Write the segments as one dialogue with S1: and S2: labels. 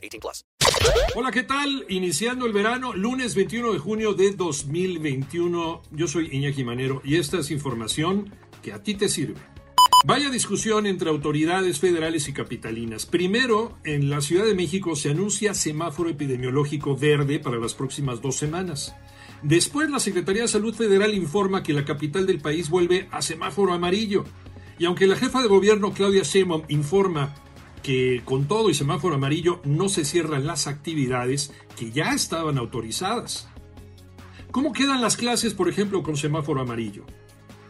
S1: 18 plus.
S2: Hola, ¿qué tal? Iniciando el verano, lunes 21 de junio de 2021. Yo soy Iñaki Manero y esta es información que a ti te sirve. Vaya discusión entre autoridades federales y capitalinas. Primero, en la Ciudad de México se anuncia semáforo epidemiológico verde para las próximas dos semanas. Después, la Secretaría de Salud Federal informa que la capital del país vuelve a semáforo amarillo. Y aunque la jefa de gobierno Claudia Sheinbaum informa que con todo y semáforo amarillo no se cierran las actividades que ya estaban autorizadas. ¿Cómo quedan las clases, por ejemplo, con semáforo amarillo?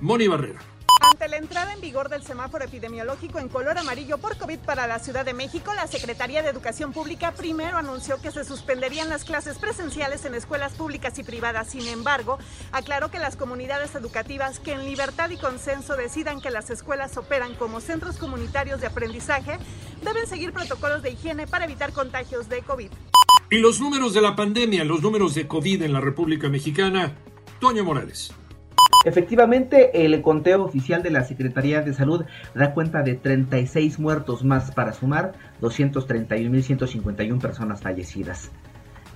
S2: Moni Barrera.
S3: Ante la entrada en vigor del semáforo epidemiológico en color amarillo por COVID para la Ciudad de México, la Secretaría de Educación Pública primero anunció que se suspenderían las clases presenciales en escuelas públicas y privadas. Sin embargo, aclaró que las comunidades educativas que en libertad y consenso decidan que las escuelas operan como centros comunitarios de aprendizaje deben seguir protocolos de higiene para evitar contagios de COVID.
S2: Y los números de la pandemia, los números de COVID en la República Mexicana, Toño Morales.
S4: Efectivamente, el conteo oficial de la Secretaría de Salud da cuenta de 36 muertos más para sumar 231.151 personas fallecidas.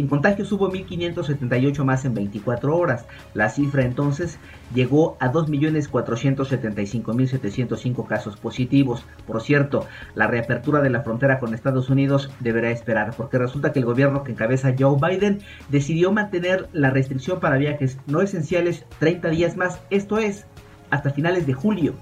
S4: En contagios hubo 1.578 más en 24 horas. La cifra entonces llegó a 2.475.705 casos positivos. Por cierto, la reapertura de la frontera con Estados Unidos deberá esperar, porque resulta que el gobierno que encabeza Joe Biden decidió mantener la restricción para viajes no esenciales 30 días más, esto es, hasta finales de julio.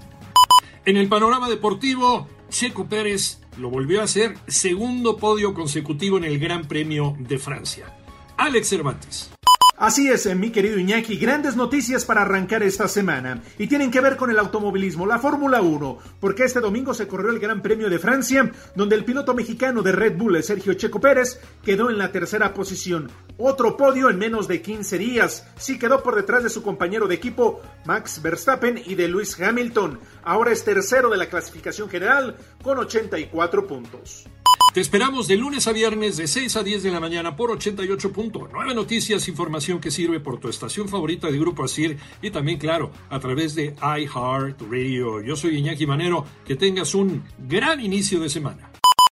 S2: En el panorama deportivo, Checo Pérez lo volvió a hacer segundo podio consecutivo en el Gran Premio de Francia. Alex Cervantes.
S5: Así es, mi querido Iñaki, grandes noticias para arrancar esta semana y tienen que ver con el automovilismo, la Fórmula 1, porque este domingo se corrió el Gran Premio de Francia, donde el piloto mexicano de Red Bull, Sergio Checo Pérez, quedó en la tercera posición. Otro podio en menos de 15 días, sí quedó por detrás de su compañero de equipo Max Verstappen y de Lewis Hamilton. Ahora es tercero de la clasificación general con 84 puntos.
S2: Te esperamos de lunes a viernes de 6 a 10 de la mañana por 88.9 Noticias, información que sirve por tu estación favorita de Grupo Asir y también, claro, a través de iHeart Radio. Yo soy Iñaki Manero. Que tengas un gran inicio de semana.